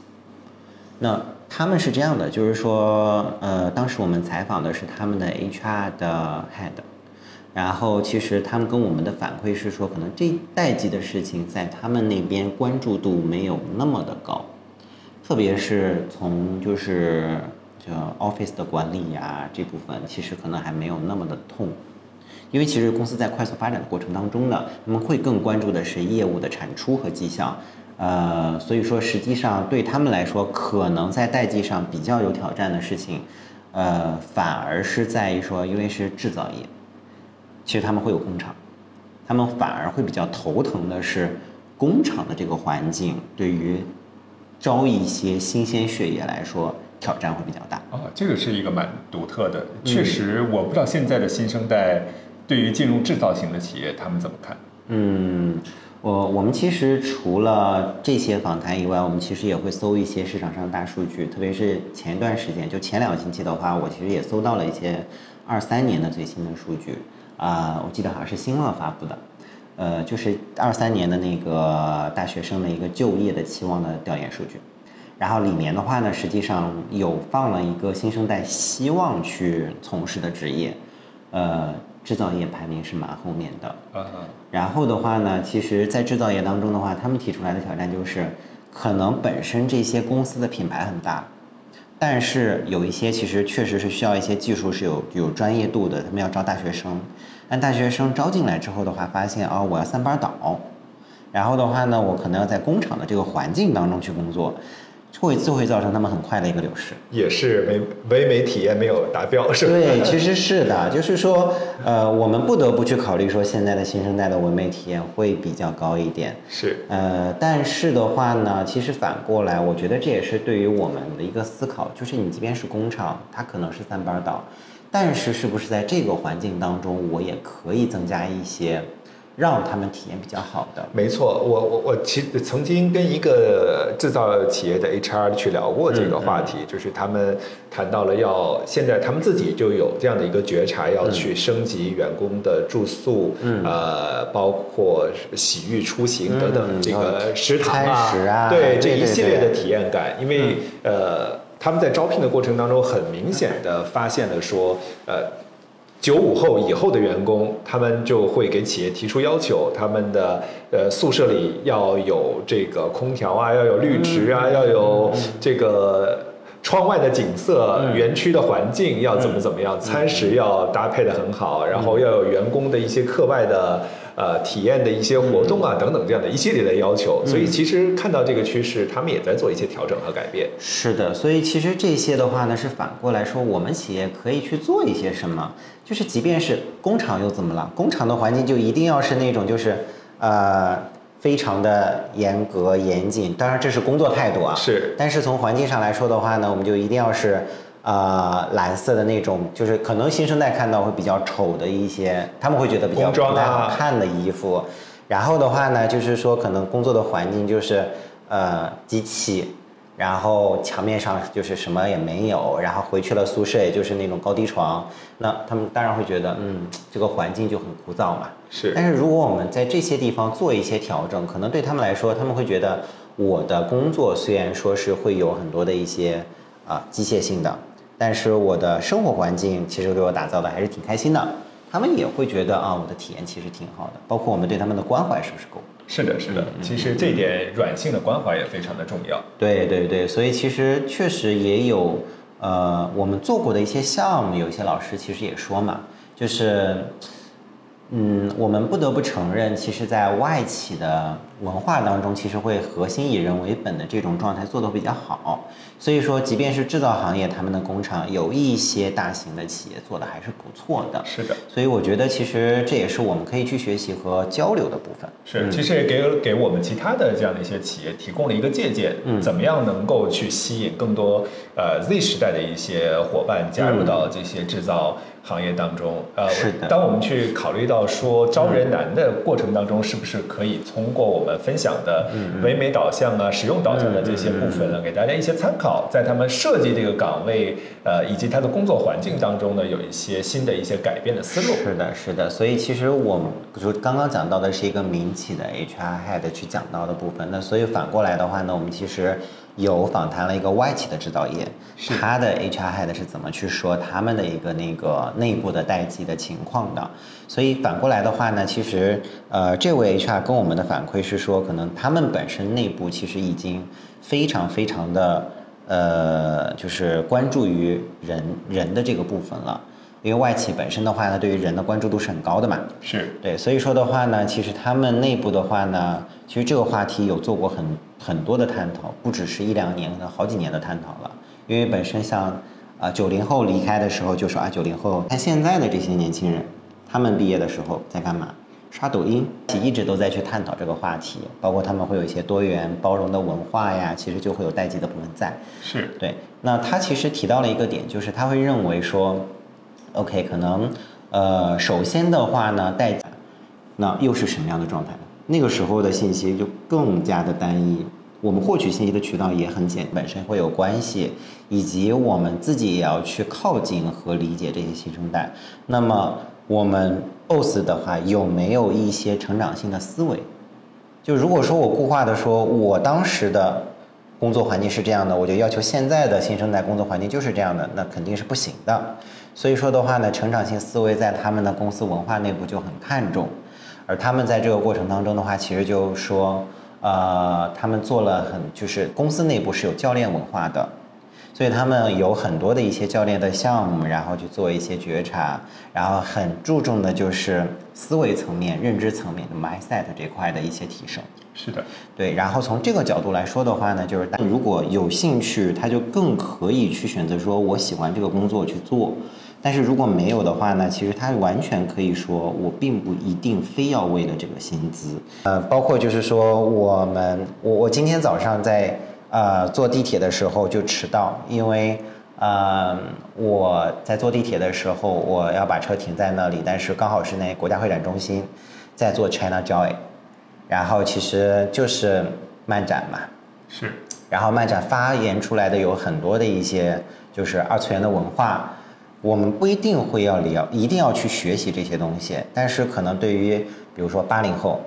那他们是这样的，就是说，呃，当时我们采访的是他们的 HR 的 head，然后其实他们跟我们的反馈是说，可能这一代际的事情在他们那边关注度没有那么的高，特别是从就是就 office 的管理呀、这部分，其实可能还没有那么的痛。因为其实公司在快速发展的过程当中呢，他们会更关注的是业务的产出和绩效，呃，所以说实际上对他们来说，可能在代际上比较有挑战的事情，呃，反而是在于说，因为是制造业，其实他们会有工厂，他们反而会比较头疼的是工厂的这个环境对于招一些新鲜血液来说挑战会比较大。哦，这个是一个蛮独特的。确实，我不知道现在的新生代对于进入制造型的企业，他们怎么看？嗯，我我们其实除了这些访谈以外，我们其实也会搜一些市场上的大数据，特别是前一段时间，就前两个星期的话，我其实也搜到了一些二三年的最新的数据啊、我记得好像是新浪发布的，呃，就是二三年的那个大学生的一个就业的期望的调研数据。然后里面的话呢，实际上有放了一个新生代希望去从事的职业，呃，制造业排名是蛮后面的。啊、然后的话呢，其实，在制造业当中的话，他们提出来的挑战就是，可能本身这些公司的品牌很大，但是有一些其实确实是需要一些技术是有有专业度的，他们要招大学生，但大学生招进来之后的话，发现哦，我要三班倒，然后的话呢，我可能要在工厂的这个环境当中去工作，会就会造成他们很快的一个流失。也是唯唯美体验没有达标，是吧？对，其实是的，就是说，呃，我们不得不去考虑说，现在的新生代的唯美体验会比较高一点。是呃，但是的话呢，其实反过来，我觉得这也是对于我们的一个思考，就是你即便是工厂，它可能是三班倒，但是是不是在这个环境当中，我也可以增加一些让他们体验比较好的？没错，我我我其实曾经跟一个制造企业的 HR 去聊过这个话题，就是他们谈到了要现在他们自己就有这样的一个觉察，要去升级员工的住宿，嗯。呃，包括洗浴、出行等等嗯这个食堂啊，对这一系列的体验感，因为呃。他们在招聘的过程当中，很明显的发现了说，呃，九五后以后的员工，他们就会给企业提出要求，他们的呃宿舍里要有这个空调啊，要有绿植啊，要有这个窗外的景色，园区的环境要怎么怎么样，餐食要搭配的很好，然后要有员工的一些课外的。呃，体验的一些活动啊，等等这样的一系列的要求，所以其实看到这个趋势，他们也在做一些调整和改变。是的，所以其实这些的话呢，是反过来说，我们企业可以去做一些什么？就是即便是工厂又怎么了？工厂的环境就一定要是那种就是呃非常的严格严谨，当然这是工作态度啊。是但是从环境上来说的话呢，我们就一定要是呃蓝色的那种，就是可能新生代看到会比较丑的一些，他们会觉得比较不太好看的衣服。然后的话呢，就是说可能工作的环境就是呃机器，然后墙面上就是什么也没有，然后回去了宿舍也就是那种高低床，那他们当然会觉得嗯这个环境就很枯燥嘛。是但是如果我们在这些地方做一些调整，可能对他们来说，他们会觉得我的工作虽然说是会有很多的一些啊、机械性的，但是我的生活环境其实给我打造的还是挺开心的。他们也会觉得啊，我的体验其实挺好的，包括我们对他们的关怀是不是够？是的，是的。其实这一点软性的关怀也非常的重要。对对对，所以其实确实也有呃，我们做过的一些项目，有一些老师其实也说嘛，就是嗯，我们不得不承认，其实，在外企的文化当中，其实会核心以人为本的这种状态做得比较好。所以说，即便是制造行业，他们的工厂有一些大型的企业做的还是不错的。是的，所以我觉得，其实这也是我们可以去学习和交流的部分。是，其实也给给我们其他的这样的一些企业提供了一个借鉴，嗯怎么样能够去吸引更多呃 Z 时代的一些伙伴加入到这些制造行业当中。呃，是的当我们去考虑到说招人难的过程当中，是不是可以通过我们分享的唯美导向啊、使用导向的这些部分呢，给大家一些参考，在他们设计这个岗位呃以及他的工作环境当中呢，有一些新的一些改变的思路。是的，是的，所以其实我们就刚刚讲到的是一个民企的 HR head 去讲到的部分，那所以反过来的话呢，我们其实有访谈了一个外企的制造业，是。他的 HR head 是怎么去说他们的一个那个内部的待机的情况的，所以反过来的话呢，其实呃这位 HR 跟我们的反馈是说，可能他们本身内部其实已经非常非常的呃就是关注于人人的这个部分了。因为外企本身的话呢，对于人的关注度是很高的嘛，是。对，所以说的话呢，其实他们内部的话呢，其实这个话题有做过很很多的探讨，不只是一两年，可能好几年的探讨了。因为本身像啊九零后离开的时候就说啊九零后，看现在的这些年轻人，他们毕业的时候在干嘛？刷抖音，一直都在去探讨这个话题，包括他们会有一些多元包容的文化呀，其实就会有代际的部分在。是对，那他其实提到了一个点，就是他会认为说，OK，可能呃，首先的话呢，代载，那又是什么样的状态呢？那个时候的信息就更加的单一，我们获取信息的渠道也很简，本身会有关系，以及我们自己也要去靠近和理解这些新生代。那么我们 BOSS 的话，有没有一些成长性的思维？就如果说我固化的说，我当时的工作环境是这样的，我就要求现在的新生代工作环境就是这样的，那肯定是不行的。所以说的话呢，成长性思维在他们的公司文化内部就很看重，而他们在这个过程当中的话，其实就说，呃，他们做了很就是公司内部是有教练文化的。所以他们有很多的一些教练的项目，然后去做一些觉察，然后很注重的就是思维层面、认知层面的 mindset 这块的一些提升。是的，对，然后从这个角度来说的话呢，就是如果有兴趣，他就更可以去选择说我喜欢这个工作去做。但是如果没有的话呢，其实他完全可以说我并不一定非要为了这个薪资。呃，包括就是说我们我我今天早上在呃坐地铁的时候就迟到，因为呃我在坐地铁的时候我要把车停在那里，但是刚好是那国家会展中心在做 China Joy。然后其实就是漫展嘛，是然后漫展发言出来的有很多的一些就是二次元的文化，我们不一定会要聊，一定要去学习这些东西，但是可能对于比如说八零后，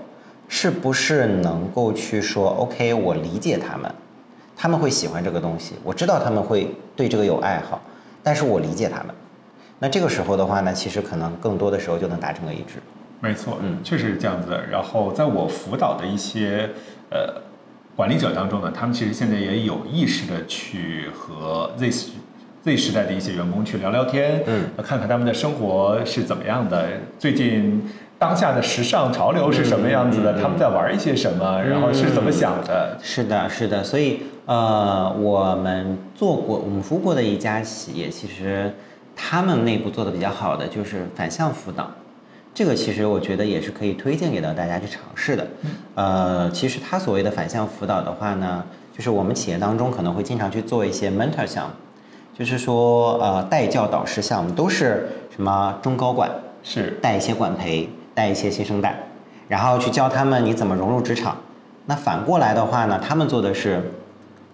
是不是能够去说 OK，我理解他们，他们会喜欢这个东西，我知道他们会对这个有爱好，但是我理解他们，那这个时候的话呢，其实可能更多的时候就能达成个一致。没错，嗯，确实是这样子的。然后在我辅导的一些呃管理者当中呢，他们其实现在也有意识的去和 Z 时 Z 时代的一些员工去聊聊天，嗯，看看他们的生活是怎么样的，最近当下的时尚潮流是什么样子的，他们在玩一些什么，然后是怎么想的。是的，是的，所以呃，我们做过，我们服务过的一家企业，其实他们内部做的比较好的就是反向辅导，这个其实我觉得也是可以推荐给到大家去尝试的。呃，其实他所谓的反向辅导的话呢，就是我们企业当中可能会经常去做一些 mentor 项目，就是说呃带教导师项目，都是什么中高管是带一些管培，带一些新生代，然后去教他们你怎么融入职场。那反过来的话呢，他们做的是，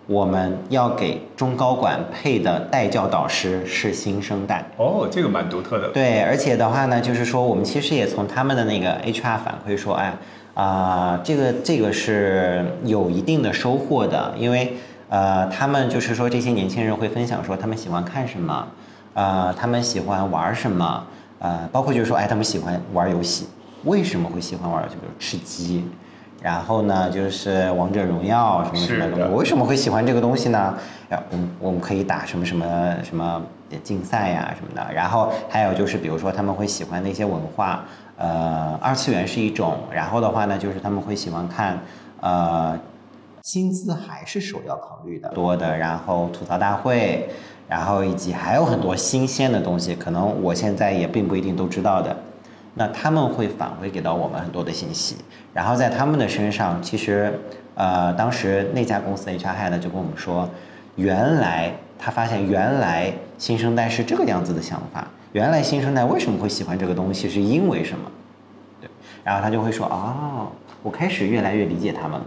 我们要给中高管配的带教导师是新生代。哦，这个蛮独特的。对，而且的话呢，就是说我们其实也从他们的那个 HR 反馈说，哎，啊、这个这个是有一定的收获的，因为呃，他们就是说这些年轻人会分享说他们喜欢看什么，呃，他们喜欢玩什么，呃，包括就是说，哎，他们喜欢玩游戏，为什么会喜欢玩游戏？比如吃鸡。然后呢，就是王者荣耀什么什么的，我为什么会喜欢这个东西呢？呀，我们我们可以打什么什么什么竞赛呀、什么的。然后还有就是，比如说他们会喜欢的一些文化，呃，二次元是一种。然后的话呢，就是他们会喜欢看，呃，薪资还是首要考虑的多的。然后吐槽大会，然后以及还有很多新鲜的东西，可能我现在也并不一定都知道的。那他们会返回给到我们很多的信息，然后在他们的身上，其实，呃，当时那家公司 HR head 就跟我们说，原来他发现原来新生代是这个样子的想法，原来新生代为什么会喜欢这个东西，是因为什么？对，然后他就会说，哦，我开始越来越理解他们了。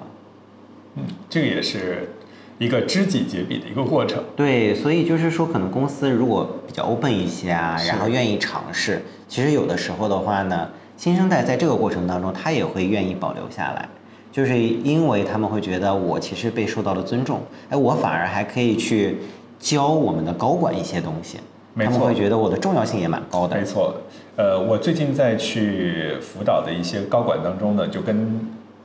嗯，这个也是一个知己结彼的一个过程。对，所以就是说，可能公司如果比较 open 一些啊，然后愿意尝试，其实有的时候的话呢，新生代在这个过程当中，他也会愿意保留下来，就是因为他们会觉得我其实被受到了尊重，哎，我反而还可以去教我们的高管一些东西，没错他们会觉得我的重要性也蛮高的没。错，呃，我最近在去辅导的一些高管当中呢，就跟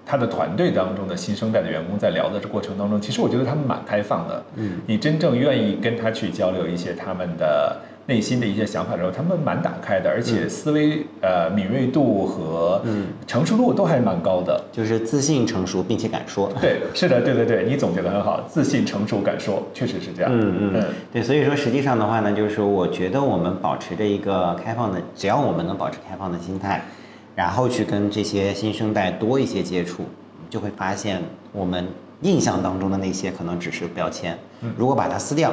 他的团队当中的新生代的员工在聊的这过程当中，其实我觉得他们蛮开放的。嗯，你真正愿意跟他去交流一些他们的内心的一些想法的时候，他们蛮打开的，而且思维呃敏锐度和嗯成熟度都还蛮高的。就是自信、成熟，并且敢说。对，是的，对对对，你总结的很好，自信、成熟、敢说，确实是这样。嗯嗯，对，所以说实际上的话呢，就是说我觉得我们保持着一个开放的，只要我们能保持开放的心态，然后去跟这些新生代多一些接触，就会发现我们印象当中的那些可能只是标签。如果把它撕掉，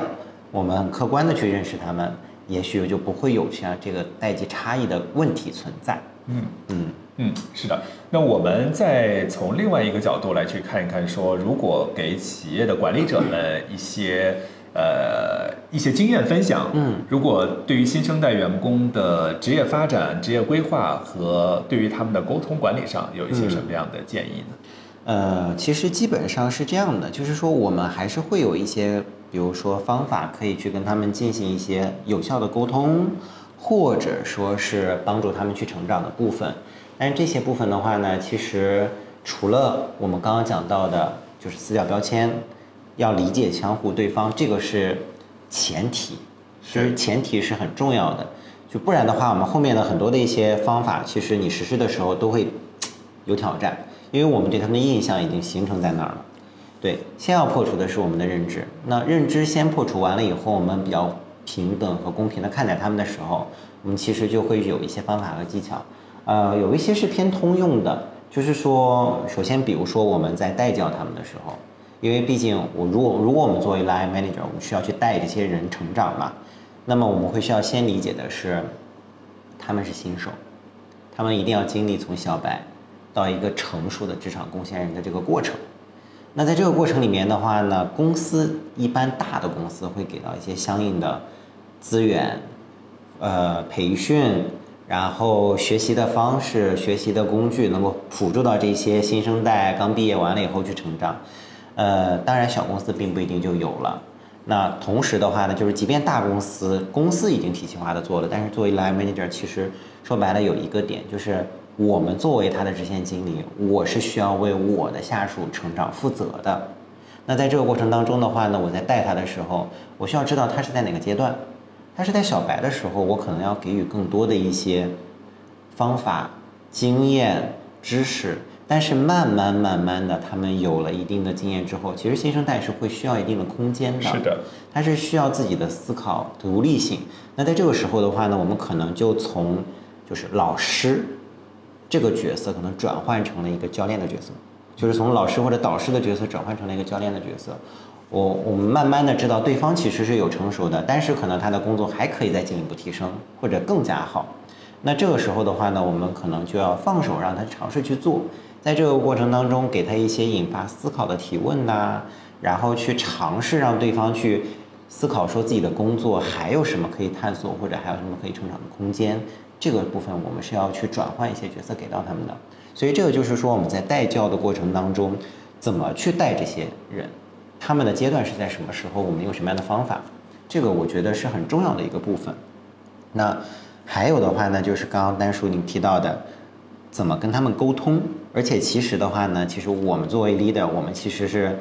我们很客观的去认识他们，也许就不会有像这个代际差异的问题存在。嗯嗯嗯，是的。那我们再从另外一个角度来去看一看，说如果给企业的管理者们一些呃一些经验分享，嗯，如果对于新生代员工的职业发展、职业规划和对于他们的沟通管理上，有一些什么样的建议呢？呃，其实基本上是这样的，就是说我们还是会有一些，比如说方法可以去跟他们进行一些有效的沟通，或者说是帮助他们去成长的部分。但是这些部分的话呢，其实除了我们刚刚讲到的，就是撕掉标签，要理解相互对方，这个是前提，其实前提是很重要的。就不然的话，我们后面的很多的一些方法，其实你实施的时候都会 [TSK] 有挑战，因为我们对他们的印象已经形成在那儿了。对，先要破除的是我们的认知。那认知先破除完了以后，我们比较平等和公平的看待他们的时候，我们其实就会有一些方法和技巧。呃，有一些是偏通用的，就是说，首先比如说我们在带教他们的时候，因为毕竟我如果如果我们作为 line manager，我们需要去带这些人成长嘛，那么我们会需要先理解的是，他们是新手，他们一定要经历从小白到一个成熟的职场贡献人的这个过程。那在这个过程里面的话呢，公司一般大的公司会给到一些相应的资源，呃，培训，然后学习的方式、学习的工具，能够辅助到这些新生代刚毕业完了以后去成长。呃，当然小公司并不一定就有了。那同时的话呢，就是即便大公司公司已经体系化的做了，但是作为 line manager，其实说白了有一个点，就是我们作为他的直线经理，我是需要为我的下属成长负责的。那在这个过程当中的话呢，我在带他的时候，我需要知道他是在哪个阶段。他是在小白的时候，我可能要给予更多的一些方法、经验、知识。但是慢慢慢慢的，他们有了一定的经验之后，其实新生代是会需要一定的空间的。是的，他是需要自己的思考独立性。那在这个时候的话呢，我们可能就从就是老师这个角色，可能转换成了一个教练的角色，就是从老师或者导师的角色转换成了一个教练的角色。我我们慢慢的知道对方其实是有成熟的，但是可能他的工作还可以再进一步提升或者更加好。那这个时候的话呢，我们可能就要放手让他尝试去做，在这个过程当中给他一些引发思考的提问呐、然后去尝试让对方去思考说自己的工作还有什么可以探索，或者还有什么可以成长的空间。这个部分我们是要去转换一些角色给到他们的，所以这个就是说我们在带教的过程当中，怎么去带这些人，他们的阶段是在什么时候，我们用什么样的方法，这个我觉得是很重要的一个部分。那还有的话呢，就是刚刚丹叔您提到的，怎么跟他们沟通，而且其实的话呢，其实我们作为 leader，我们其实是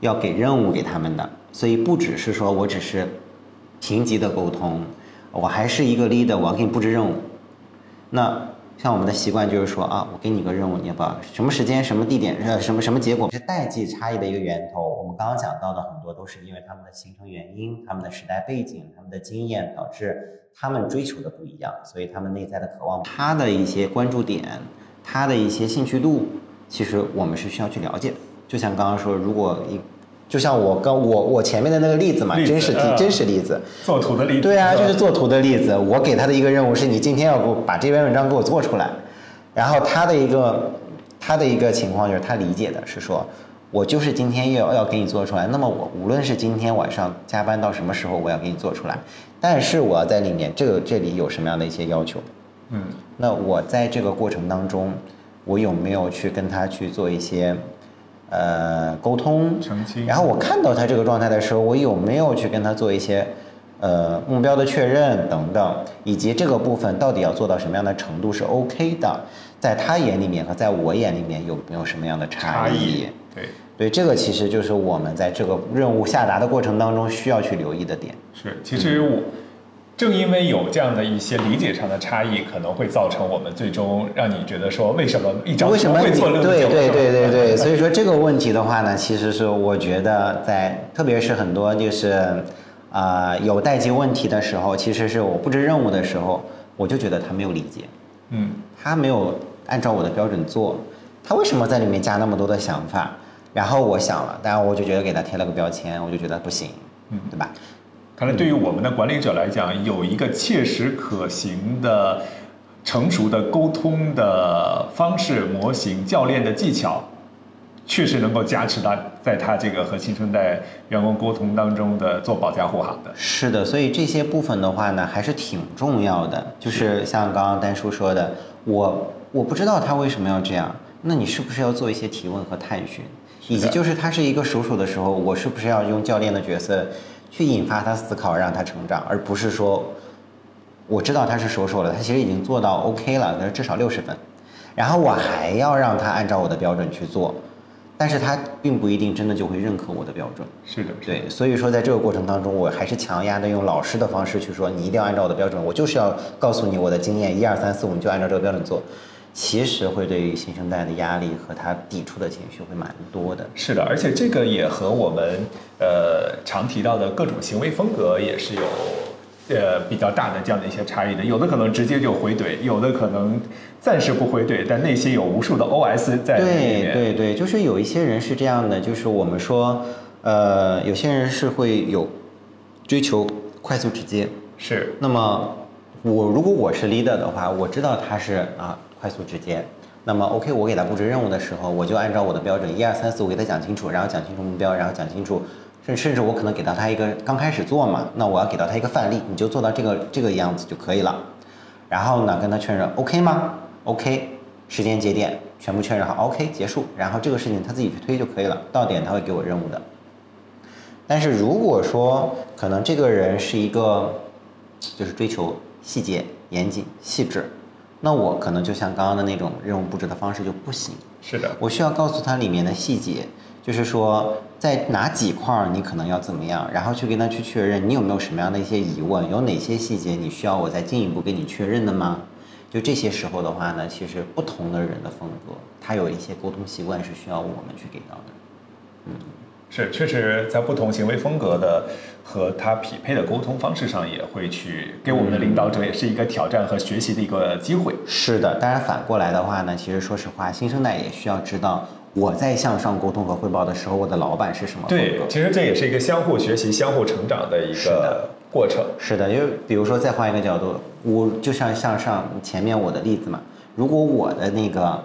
要给任务给他们的，所以不只是说我只是评级的沟通，我还是一个 leader，我要给你布置任务。那像我们的习惯就是说啊，我给你个任务，你要把什么时间、什么地点、呃什么什么结果，是代际差异的一个源头。我们刚刚讲到的很多都是因为他们的形成原因、他们的时代背景、他们的经验，导致他们追求的不一样，所以他们内在的渴望，他的一些关注点，他的一些兴趣度，其实我们是需要去了解的。就像刚刚说，如果一，就像我刚我我前面的那个例子嘛，真实题、嗯真实例子，做图的例子。对啊，就是做图的例子。我给他的一个任务是你今天要给我把这篇文章给我做出来，然后他的一个他的一个情况就是他理解的是说，我就是今天要要给你做出来，那么我无论是今天晚上加班到什么时候，我要给你做出来，但是我要在里面这个这里有什么样的一些要求？嗯，那我在这个过程当中，我有没有去跟他去做一些呃沟通澄清然后我看到他这个状态的时候，我有没有去跟他做一些呃目标的确认等等，以及这个部分到底要做到什么样的程度是 OK 的，在他眼里面和在我眼里面有没有什么样的差差异。对，对，这个其实就是我们在这个任务下达的过程当中需要去留意的点。是，其实我正因为有这样的一些理解上的差异，可能会造成我们最终让你觉得说，为什么一张为什么会做六对对对对对，所以以说这个问题的话呢，其实是我觉得在特别是很多就是啊、有待机问题的时候，其实是我布置任务的时候，我就觉得他没有理解，嗯，他没有按照我的标准做，他为什么在里面加那么多的想法？然后我想了，当然我就觉得给他贴了个标签，我就觉得不行，嗯对吧？看来对于我们的管理者来讲，有一个切实可行的、成熟的沟通的方式模型、教练的技巧，确实能够加持他在他这个和新生代员工沟通当中的做保驾护航的。是的，所以这些部分的话呢，还是挺重要的。就是像刚刚丹叔说的，我我不知道他为什么要这样，那你是不是要做一些提问和探寻？以及就是他是一个熟手的时候，我是不是要用教练的角色去引发他思考，让他成长，而不是说我知道他是说说了，他其实已经做到 OK 了，可是至少六十分，然后我还要让他按照我的标准去做，但是他并不一定真的就会认可我的标准。是的，是的对，所以说在这个过程当中，我还是强压的用老师的方式去说，你一定要按照我的标准，我就是要告诉你我的经验，一二三四五，你就按照这个标准做。其实会对于新生代的压力和他抵触的情绪会蛮多的。是的，而且这个也和我们呃常提到的各种行为风格也是有呃比较大的这样的一些差异的。有的可能直接就回怼，有的可能暂时不回怼，但内心有无数的 OS 在里对。对对，就是有一些人是这样的，就是我们说，呃，有些人是会有追求快速直接。是那么我如果我是 leader 的话，我知道他是啊快速直接。那么 OK，我给他布置任务的时候，我就按照我的标准一二三四，我给他讲清楚，然后讲清楚目标，然后讲清楚，甚甚至我可能给到他一个刚开始做嘛，那我要给到他一个范例，你就做到这个这个样子就可以了。然后呢，跟他确认 OK 吗？OK，时间节点全部确认好，OK 结束。然后这个事情他自己去推就可以了，到点他会给我任务的。但是如果说可能这个人是一个就是追求细节、严谨、细致，那我可能就像刚刚的那种任务布置的方式就不行。是的，我需要告诉他里面的细节，就是说在哪几块儿你可能要怎么样，然后去跟他去确认你有没有什么样的一些疑问，有哪些细节你需要我再进一步跟你确认的吗？就这些时候的话呢，其实不同的人的风格，他有一些沟通习惯是需要我们去给到的。是确实在不同行为风格的和他匹配的沟通方式上，也会去给我们的领导者也是一个挑战和学习的一个机会。是的，当然反过来的话呢，其实说实话，新生代也需要知道，我在向上沟通和汇报的时候，我的老板是什么对其实这也是一个相互学习、相互成长的一个过程。是的，因为比如说再换一个角度，我就像向上前面我的例子嘛，如果我的那个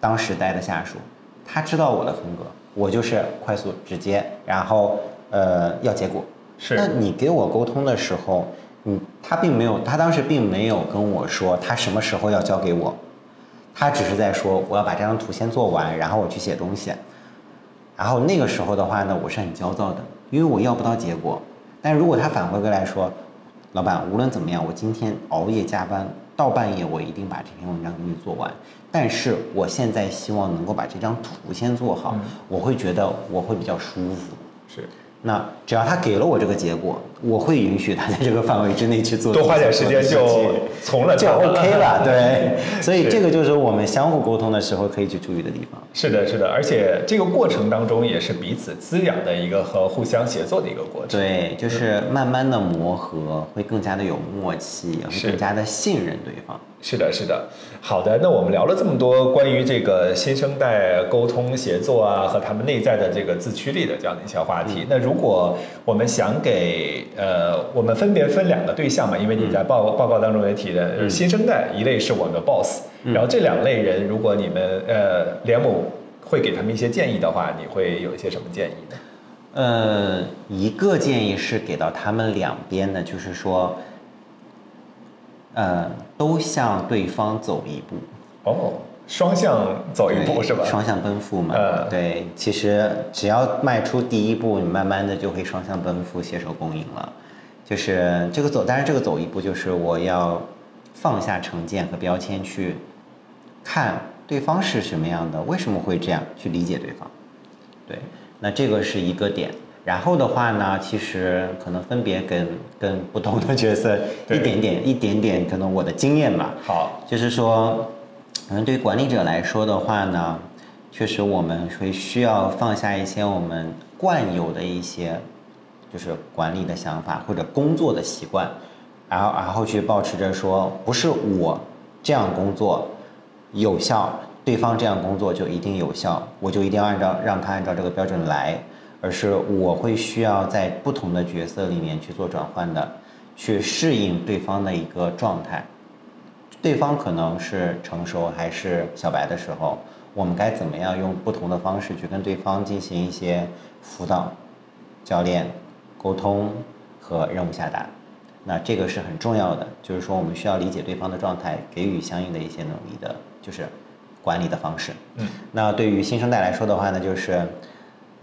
当时带的下属，他知道我的风格，我就是快速直接，然后呃要结果。是那你给我沟通的时候，嗯，他并没有，他当时并没有跟我说他什么时候要交给我，他只是在说我要把这张图先做完，然后我去写东西。然后那个时候的话呢，我是很焦躁的，因为我要不到结果。但如果他反回过来说，老板，无论怎么样，我今天熬夜加班到半夜，我一定把这篇文章给你做完。但是我现在希望能够把这张图先做好，我会觉得我会比较舒服。是。那只要他给了我这个结果，我会允许他在这个范围之内去做，多花点时间就从了就 OK 了，[LAUGHS] 对。所以这个就是我们相互沟通的时候可以去注意的地方。是的，是的，而且这个过程当中也是彼此滋养的一个和互相协作的一个过程。对，就是慢慢的磨合，会更加的有默契，也会更加的信任对方。是的，是的，好的。那我们聊了这么多关于这个新生代沟通协作啊，和他们内在的这个自驱力的这样的一些话题。那如果我们想给呃，我们分别分两个对象嘛，因为你在报报告当中也提的，新生代一类是我们的 boss，然后这两类人，如果你们呃连母会给他们一些建议的话，你会有一些什么建议呢？呃，一个建议是给到他们两边的，就是说。呃，都向对方走一步哦，双向走一步是吧？双向奔赴嘛。嗯，对，其实只要迈出第一步，你慢慢的就会双向奔赴，携手共赢了。就是这个走，但是这个走一步，就是我要放下成见和标签，去看对方是什么样的，为什么会这样，去理解对方。对，那这个是一个点。然后的话呢，其实可能分别跟跟不同的角色一点点一点点，可能我的经验吧。好，就是说，可能对于管理者来说的话呢，确实我们会需要放下一些我们惯有的一些，就是管理的想法或者工作的习惯，然后然后去保持着说，不是我这样工作有效，对方这样工作就一定有效，我就一定要按照让他按照这个标准来。而是我会需要在不同的角色里面去做转换的，去适应对方的一个状态。对方可能是成熟还是小白的时候，我们该怎么样用不同的方式去跟对方进行一些辅导、教练、沟通和任务下达。那这个是很重要的，就是说我们需要理解对方的状态，给予相应的一些能力的，就是管理的方式。嗯。那对于新生代来说的话呢，就是。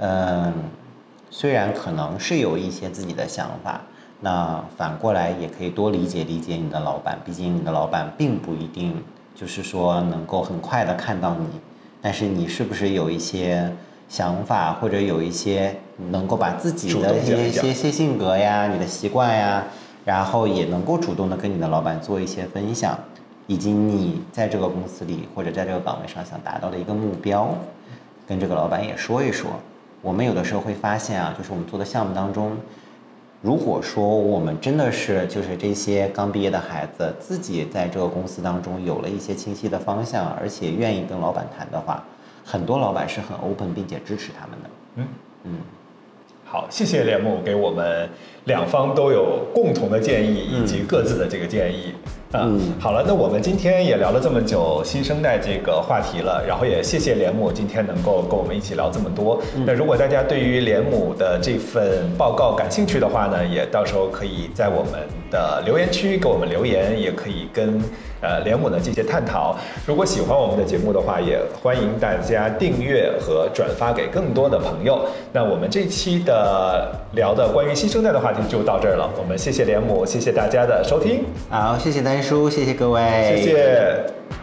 嗯，虽然可能是有一些自己的想法，那反过来也可以多理解理解你的老板，毕竟你的老板并不一定就是说能够很快的看到你，但是你是不是有一些想法，或者有一些能够把自己的一些些些性格呀、你的习惯呀，然后也能够主动的跟你的老板做一些分享，以及你在这个公司里或者在这个岗位上想达到的一个目标，跟这个老板也说一说。我们有的时候会发现啊，就是我们做的项目当中，如果说我们真的是就是这些刚毕业的孩子自己在这个公司当中有了一些清晰的方向，而且愿意跟老板谈的话，很多老板是很 open 并且支持他们的。嗯嗯，好，谢谢连木给我们两方都有共同的建议以及各自的这个建议。嗯，好了，那我们今天也聊了这么久新生代这个话题了，然后也谢谢连母今天能够跟我们一起聊这么多。那如果大家对于连母的这份报告感兴趣的话呢，也到时候可以在我们的留言区给我们留言，也可以跟。呃，连姆呢进行探讨。如果喜欢我们的节目的话，也欢迎大家订阅和转发给更多的朋友。那我们这期的聊的关于新生代的话题就到这儿了。我们谢谢连母，谢谢大家的收听。好，谢谢丹叔，谢谢各位，谢谢。